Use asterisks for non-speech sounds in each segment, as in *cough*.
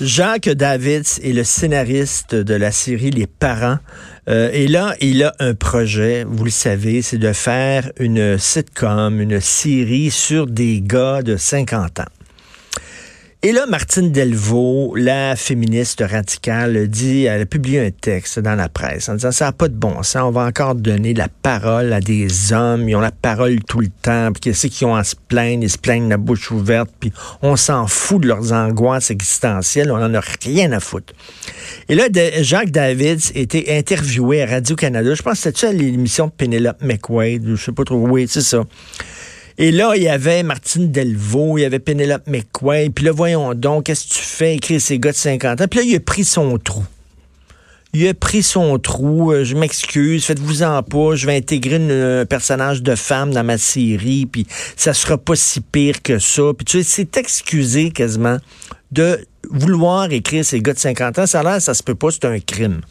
Jacques Davids est le scénariste de la série Les Parents. Euh, et là, il a un projet, vous le savez, c'est de faire une sitcom, une série sur des gars de 50 ans. Et là, Martine Delvaux, la féministe radicale, dit, elle a publié un texte dans la presse en disant ça n'a pas de bon sens, on va encore donner la parole à des hommes, ils ont la parole tout le temps, puis qu'est-ce qu'ils ont à se plaindre, ils se plaignent la bouche ouverte, puis on s'en fout de leurs angoisses existentielles, on n'en a rien à foutre. Et là, Jacques Davids était interviewé à Radio-Canada, je pense que c'était à l'émission de Penelope McQuaid, je sais pas trop, oui, c'est ça. Et là, il y avait Martine Delvaux, il y avait Penelope McQuaid. Puis là, voyons donc, qu'est-ce que tu fais, écrire ces gars de 50 ans? Puis là, il a pris son trou. Il a pris son trou. Euh, je m'excuse, faites-vous-en pas. Je vais intégrer un personnage de femme dans ma série, puis ça sera pas si pire que ça. Puis tu sais, c'est excusé quasiment de vouloir écrire ces gars de 50 ans. Ça a l'air, ça se peut pas, c'est un crime.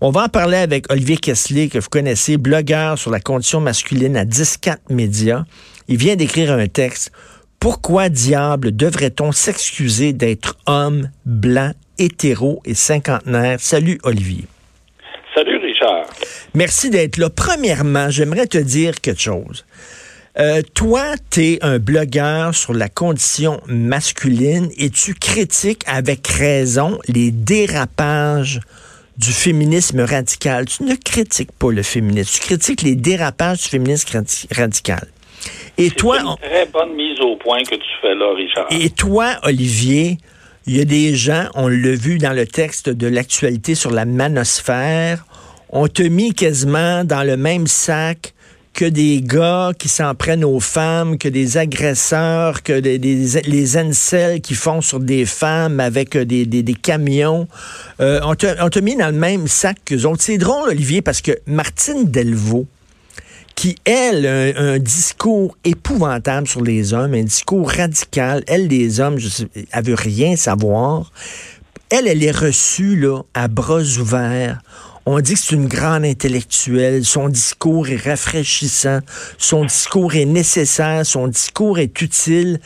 On va en parler avec Olivier Kessler, que vous connaissez, blogueur sur la condition masculine à 10-4 médias. Il vient d'écrire un texte. Pourquoi diable devrait-on s'excuser d'être homme, blanc, hétéro et cinquantenaire? Salut Olivier. Salut Richard. Merci d'être là. Premièrement, j'aimerais te dire quelque chose. Euh, toi, tu es un blogueur sur la condition masculine et tu critiques avec raison les dérapages du féminisme radical. Tu ne critiques pas le féminisme, tu critiques les dérapages du féminisme radical. Et toi, une très bonne mise au point que tu fais là, Richard. Et toi, Olivier, il y a des gens, on l'a vu dans le texte de l'actualité sur la manosphère, on te mis quasiment dans le même sac que des gars qui s'en prennent aux femmes, que des agresseurs, que des, les incels qui font sur des femmes avec des, des, camions. Euh, on te mis dans le même sac qu'eux autres. C'est drôle, Olivier, parce que Martine Delvaux, qui, elle, a un, discours épouvantable sur les hommes, un discours radical. Elle, les hommes, je sais, elle veut rien savoir. Elle, elle est reçue là, à bras ouverts. On dit que c'est une grande intellectuelle. Son discours est rafraîchissant. Son discours est nécessaire. Son discours est utile.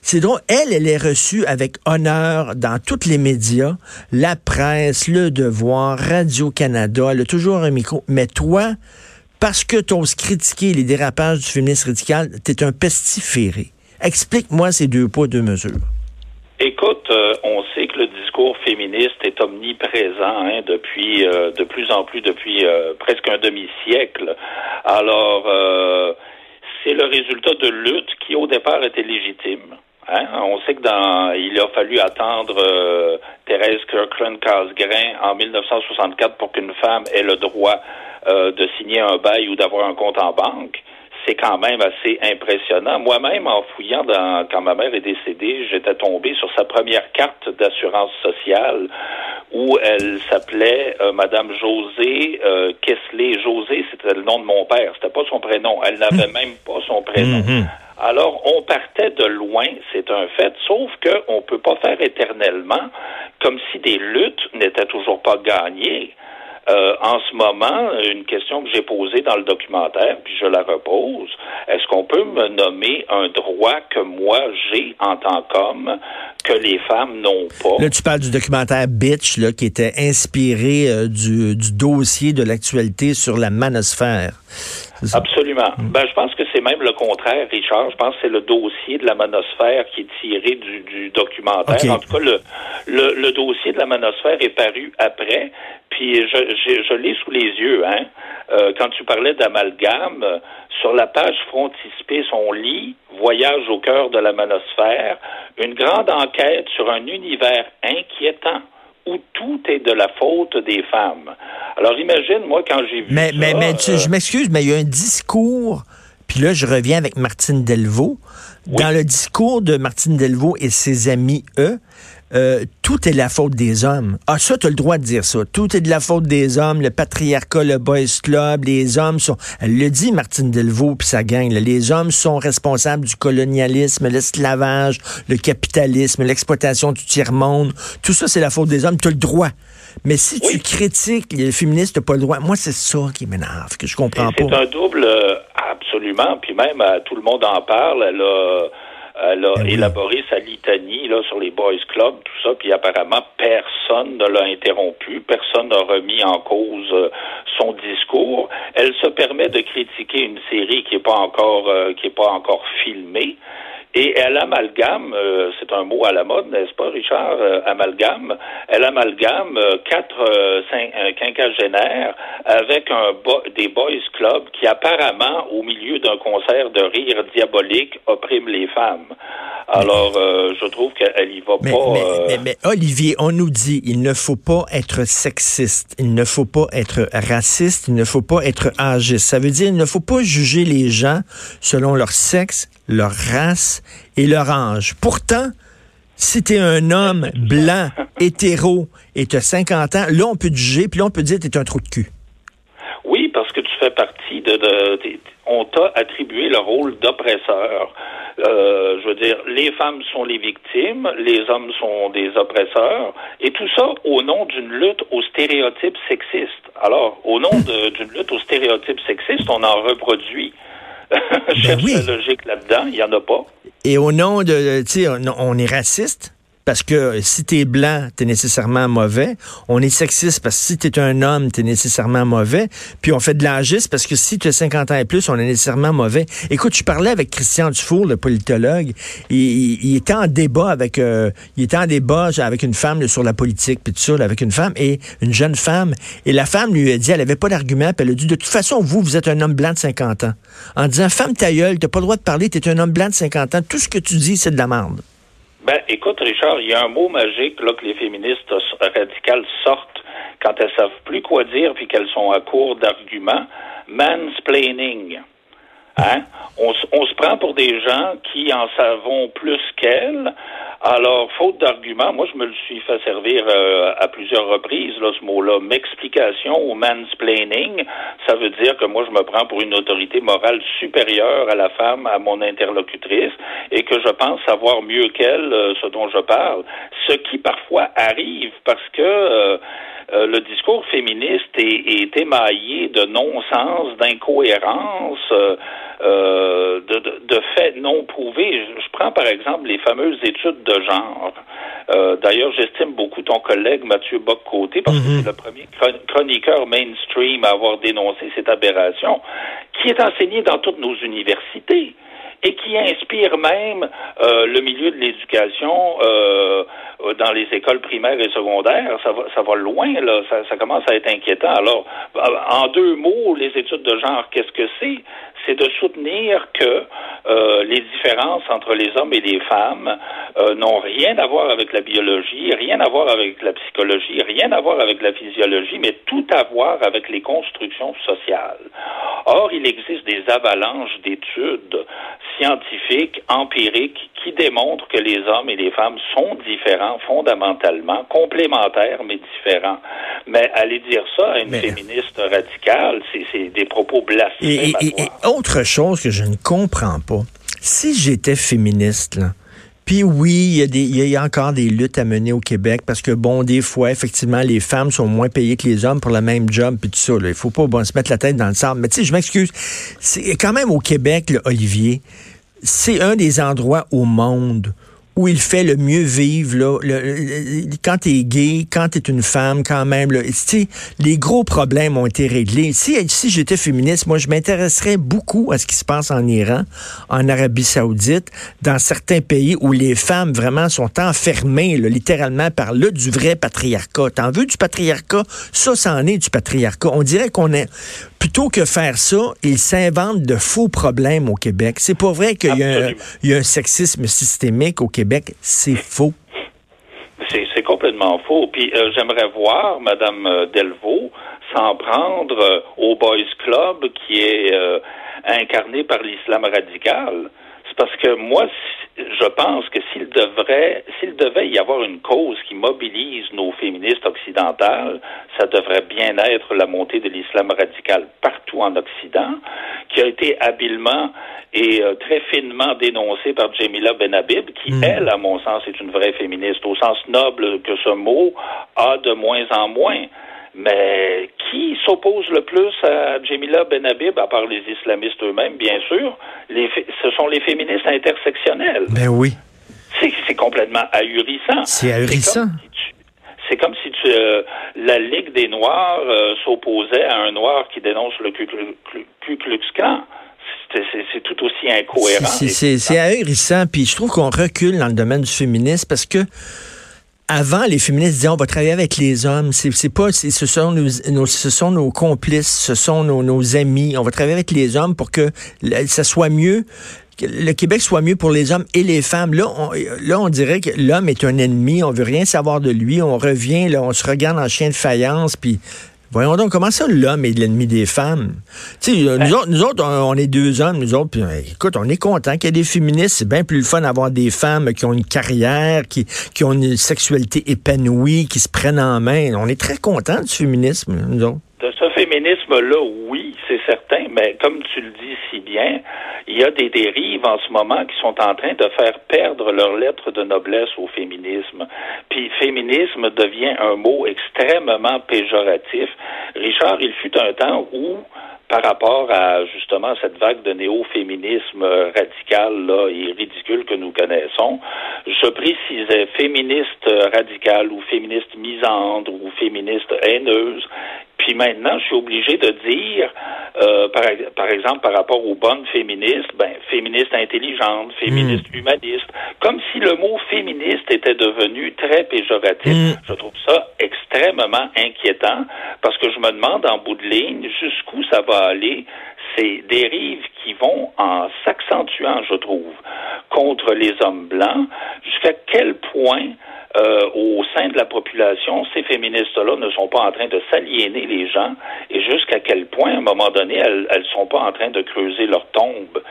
C'est drôle. Elle, elle est reçue avec honneur dans tous les médias, la presse, Le Devoir, Radio-Canada. Elle a toujours un micro. Mais toi, parce que tu oses critiquer les dérapages du féminisme radical, tu es un pestiféré. Explique-moi ces deux poids, deux mesures. Écoute, euh, on sait que le discours féministe est omniprésent hein, depuis euh, de plus en plus depuis euh, presque un demi-siècle. Alors, c'est le résultat de luttes qui au départ étaient légitimes. Hein? On sait que dans, il a fallu attendre Thérèse Kirkland Casgrain en 1964 pour qu'une femme ait le droit euh, de signer un bail ou d'avoir un compte en banque, c'est quand même assez impressionnant. Moi-même, en fouillant dans, quand ma mère est décédée, j'étais tombé sur sa première carte d'assurance sociale où elle s'appelait euh, Madame José euh, Kessler. José, c'était le nom de mon père, c'était pas son prénom. Elle n'avait hmm. même pas son prénom. Hmm, hmm. Alors, on partait de loin, c'est un fait, sauf qu'on ne peut pas faire éternellement comme si des luttes n'étaient toujours pas gagnées. Euh, en ce moment, une question que j'ai posée dans le documentaire, puis je la repose, est-ce qu'on peut me nommer un droit que moi j'ai en tant qu'homme que les femmes n'ont pas? Là, tu parles du documentaire Bitch, là, qui était inspiré euh, du, du dossier de l'actualité sur la manosphère. Absolument. Mm. Ben, je pense que c'est même le contraire, Richard. Je pense que c'est le dossier de la manosphère qui est tiré du, du documentaire. En tout cas, le, le, le, dossier de la manosphère est paru après, puis je, je, l'ai sous les yeux. Hein. Euh, quand tu parlais d'amalgame, sur la page frontispice, on lit Voyage au cœur de la manosphère, une grande enquête sur un univers inquiétant où tout est de la faute des femmes. Alors imagine, moi, quand j'ai vu mais, ça... Mais, mais je euh, m'excuse, mais il y a un discours, puis là, je reviens avec Martine Delvaux. Dans le discours de Martine Delvaux et ses amis, eux, euh, tout est la faute des hommes. Ah, ça, tu as le droit de dire ça. Tout est de la faute des hommes, le patriarcat, le boys club, les hommes sont... Elle le dit, Martine Delvaux, puis ça gagne. Les hommes sont responsables du colonialisme, l'esclavage, le capitalisme, l'exploitation du tiers-monde. Tout ça, c'est la faute des hommes. Tu as le droit. Mais si tu critiques les féministes, tu pas le droit. Moi, c'est ça qui m'énerve, que je comprends pas. C'est un double, euh, absolument. Puis même, euh, tout le monde en parle. Elle a elle a ben élaboré sa litanie là, sur les boys clubs, tout ça, puis apparemment personne ne l'a interrompu, personne n'a remis en cause euh, son discours. Elle se permet de critiquer une série qui n'est pas encore euh, qui est pas encore filmée. Et elle amalgame, euh, c'est un mot à la mode, n'est-ce pas, Richard, euh, amalgame, elle amalgame euh, quatre cinq, quinquagénaires avec un des boys clubs qui apparemment, au milieu d'un concert de rire diabolique, oppriment les femmes. Alors, je trouve qu'elle y va pas. Mais, mais, Olivier, on nous dit, il ne faut pas être sexiste, il ne faut pas être raciste, il ne faut pas être âgiste. Ça veut dire, il ne faut pas juger les gens selon leur sexe, leur race et leur âge. Pourtant, si tu es un homme blanc, *laughs* hétéro, et tu as 50 ans, là, on peut te juger, puis là, on peut dire que tu es un trou de cul. Oui, parce que tu fais partie de... on t'a attribué le rôle d'oppresseur. Euh, je veux dire, les femmes sont les victimes, les hommes sont des oppresseurs, et tout ça au nom d'une lutte aux stéréotypes sexistes. Alors, au nom *laughs* d'une lutte aux stéréotypes sexistes, on en reproduit. Cherche ben la logique là-dedans, il n'y en a pas. Et au nom de, tu sais, on, est raciste, parce que si tu es blanc, tu es nécessairement mauvais. On est sexiste parce que si tu es un homme, tu es nécessairement mauvais. Puis on fait de l'âgisme parce que si tu as 50 ans et plus, on est nécessairement mauvais. Écoute, je parlais avec Christian Dufour, le politologue. Il, il, était en débat avec euh, était en débat avec une femme sur la politique puis tout ça, avec une femme et une jeune femme et la femme lui a dit elle avait pas d'argument, puis elle a dit de toute façon vous vous êtes un homme blanc de 50 ans. En disant femme ta gueule, t'as pas le droit de parler, tu es un homme blanc de 50 ans, tout ce que tu dis c'est de la merde. Ben, écoute, Richard, il y a un mot magique là, que les féministes radicales sortent quand elles savent plus quoi dire puis qu'elles sont à court d'arguments. Mansplaining. Hein? On, on, se prend pour des gens qui en savent plus qu'elles, alors, faute d'argument, moi, je me le suis fait servir euh, à plusieurs reprises, là, ce mot-là. M'explication ou mansplaining, ça veut dire que moi, je me prends pour une autorité morale supérieure à la femme, à mon interlocutrice, et que je pense savoir mieux qu'elle euh, ce dont je parle. Ce qui, parfois, arrive parce que... Euh, le discours féministe est, est émaillé de non-sens, d'incohérence, euh, de, de, faits non prouvés. Je, prends par exemple les fameuses études de genre. Euh, D'ailleurs, j'estime beaucoup ton collègue Mathieu Bock-Côté parce que mhm. c'est le premier chroniqueur mainstream à avoir dénoncé cette aberration, qui est enseigné dans toutes nos universités et qui inspire même euh, le milieu de l'éducation euh, dans les écoles primaires et secondaires. Ça va, ça va loin, là. Ça, ça commence à être inquiétant. Alors, en deux mots, les études de genre, qu'est-ce que c'est? c'est de soutenir que euh, les différences entre les hommes et les femmes euh, n'ont rien à voir avec la biologie, rien à voir avec la psychologie, rien à voir avec la physiologie, mais tout à voir avec les constructions sociales. Or, il existe des avalanches d'études scientifiques, empiriques, qui démontrent que les hommes et les femmes sont différents fondamentalement, complémentaires mais différents. Mais aller dire ça à une féministe radicale, c'est des propos blasphématoires. Et, autre chose que je ne comprends pas, si j'étais féministe, là, puis oui, il y, a des, encore des luttes à mener au Québec parce que, bon, des fois, effectivement, les femmes sont moins payées que les hommes pour le même job, puis tout ça. Là. Il faut pas bon, se mettre la tête dans le sable. Mais tu sais, je m'excuse. Quand même au Québec, Olivier, c'est un des endroits au monde où il fait le mieux vivre. Là, le, quand tu es gay, quand tu es une femme, quand même, les gros problèmes ont été réglés. Si, si j'étais féministe, moi, je m'intéresserais beaucoup à ce qui se passe en Iran, en Arabie saoudite, dans certains pays où les femmes vraiment sont enfermées, littéralement, par le du vrai patriarcat. T'en veux du patriarcat? Ça, c'en est du patriarcat. On dirait qu'on est plutôt que faire ça, ils s'inventent de faux problèmes au Québec. C'est pas vrai qu'il y, a un sexisme systémique au Québec. C'est faux. C'est complètement faux. Puis euh, j'aimerais voir Mme euh, Delvaux s'en prendre euh, au Boys Club qui est incarné par l'islam radical. Parce que moi, je pense que s'il devrait, s'il devait y avoir une cause qui mobilise nos féministes occidentales, ça devrait bien être la montée de l'islam radical partout en Occident, qui a été habilement et euh, très finement dénoncée par Jamila Benhabib, qui, hmm. elle, à mon sens, est une vraie féministe, au sens noble que ce mot a de moins en moins. Mais qui s'oppose le plus à Jamila Benhabib, à part les islamistes eux-mêmes, bien sûr, les, ce sont les féministes intersectionnelles. Ben oui. C'est complètement ahurissant. C'est ahurissant. C'est comme si tu, euh, la Ligue des Noirs euh, s'opposait à un noir qui dénonce le Ku Klux Klan. C'est tout aussi incohérent. C'est ahurissant, puis je trouve qu'on recule dans le domaine du féminisme parce que avant, les féministes disaient on va travailler avec les hommes. C'est pas, ce sont nos, complices, ce sont nos, amis. On va travailler avec les hommes pour que ça soit mieux que le Québec soit mieux pour les hommes et les femmes. Là, on, là, on dirait que l'homme est un ennemi, on veut rien savoir de lui, on revient, là, on se regarde en chien de faïence, puis Voyons donc, comment ça, l'homme est l'ennemi des femmes? Tu sais, nous, autres, nous autres, on, est deux hommes, nous autres, puis euh, écoute, on est content qu'il y ait des féministes. C'est bien plus le fun d'avoir des femmes qui ont une carrière, qui, qui ont une sexualité épanouie, qui se prennent en main. On est très content du féminisme, nous autres. De ce féminisme-là, oui, c'est certain, mais comme tu le dis si bien, il y a des dérives en ce moment qui sont en train de faire perdre leur lettre de noblesse au féminisme. Puis féminisme devient un mot extrêmement péjoratif. Richard, il fut un temps où par rapport à justement cette vague de néo-féminisme radical là, et ridicule que nous connaissons, je précisais féministe radical ou féministe misandre ou féministe haineuse. Puis maintenant, je suis obligé de dire, euh, par, par, exemple, par rapport aux bonnes féministes, ben, féministes intelligentes, féministes hmm. humanistes, comme si le mot féministe était devenu très péjoratif. Hmm. Je trouve ça extrêmement inquiétant parce que je me demande en bout de ligne jusqu'où ça va aller ces dérives qui vont en s'accentuant, je trouve, contre les hommes blancs, jusqu'à quel point euh, au sein de la population, ces féministes-là ne sont pas en train de s'aliéner les gens et jusqu'à quel point, à un moment donné, elles ne sont pas en train de creuser leur tombe.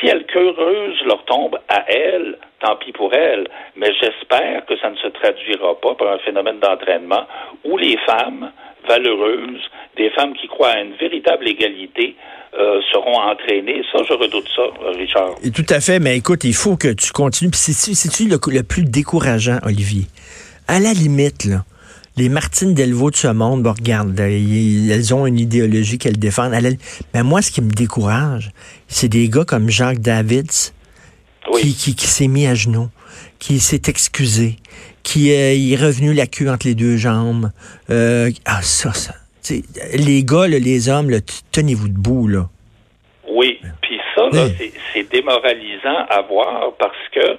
Si elles creusent leur tombe à elles, tant pis pour elles, mais j'espère que ça ne se traduira pas par un phénomène d'entraînement où les femmes valeureuses, des femmes qui croient à une véritable égalité, euh, seront entraînées. Ça, je redoute ça, Richard. Et tout à fait, mais écoute, il faut que tu continues. C'est-tu le, le plus décourageant, Olivier? À la limite, là, les Martines Delvaux de ce monde, bon, regarde, elles ont une idéologie qu'elles défendent. mais moi, ce qui me décourage, c'est des gars comme Jacques Davids qui, qui, s'est mis à genoux, qui s'est excusé, qui euh, est revenu la queue entre les deux jambes. Euh, ah, ça, ça les gars, les hommes, tenez-vous debout, là. Oui, puis ça, c'est démoralisant à voir parce que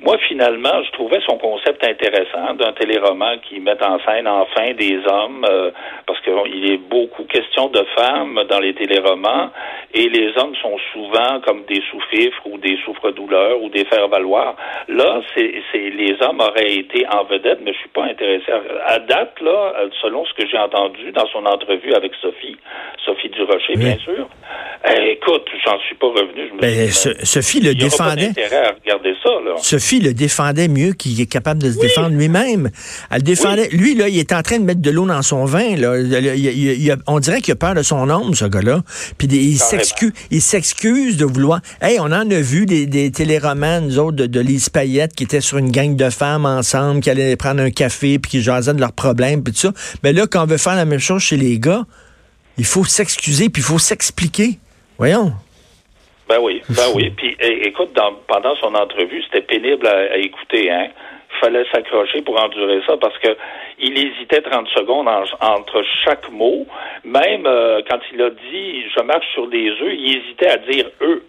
moi, finalement, je trouvais son concept intéressant d'un téléroman qui met en scène enfin des hommes, euh, parce qu'il est beaucoup question de femmes dans les téléromans, et les hommes sont souvent comme des sous-fifres ou des souffres-douleurs ou des faire-valoir. Là, c'est les hommes auraient été en vedette, mais je suis pas intéressé. À, date, là, selon ce que j'ai entendu dans son entrevue avec Sophie, Sophie Durocher, bien sûr, eh, écoute, j'en suis pas revenu. Je ben, Sophie le défendait. à regarder ça, là. Sophie le défendait mieux qu'il est capable de se défendre lui-même. Elle défendait. Lui, là, il est en train de mettre de l'eau dans son vin. Là. on dirait qu'il a peur de son homme, ce gars-là. Puis il s'excuse, il s'excuse de vouloir. Hey, on en a vu des, des téléromans, nous autres, de, de Lise Payette, qui étaient sur une gang de femmes ensemble, qui allaient prendre un café, puis qui jasaient de leurs problèmes, puis tout ça. Mais là, quand on veut faire la même chose chez les gars, il faut s'excuser, puis il faut s'expliquer. Voyons. Ben oui, ben *laughs* oui. Puis écoute, pendant son entrevue, c'était pénible à, écouter, hein. Il fallait s'accrocher pour endurer ça parce que il hésitait 30 secondes entre chaque mot. Même euh, quand il a dit je marche sur des œufs, il hésitait à dire eux.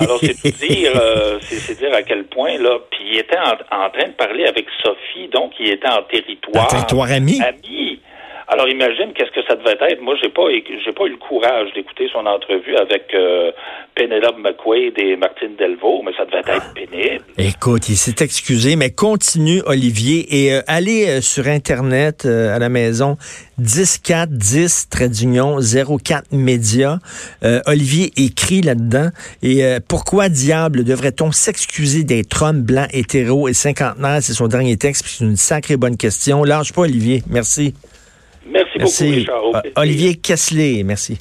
Alors c'est dire, euh, c'est dire à quel point là. Puis il était en, train de parler avec Sophie, donc il était en territoire. territoire ami. Ami. Alors imagine qu'est-ce que ça devait être. Moi, j'ai pas j'ai pas eu le courage d'écouter son entrevue avec euh, Penelope McQuaid et Martine Delvaux, mais ça devait être pénible. Écoute, il s'est excusé, mais continue, Olivier, et euh, allez euh, sur Internet à la maison, 10410 trait d'union 04 média. Olivier écrit là-dedans. Et pourquoi diable devrait-on s'excuser d'être homme blanc, hétéro et cinquantenaire? C'est son dernier texte, c'est une sacrée bonne question. Lâche pas, Olivier. Merci. Merci, beaucoup, Richard. Olivier Kessler, merci.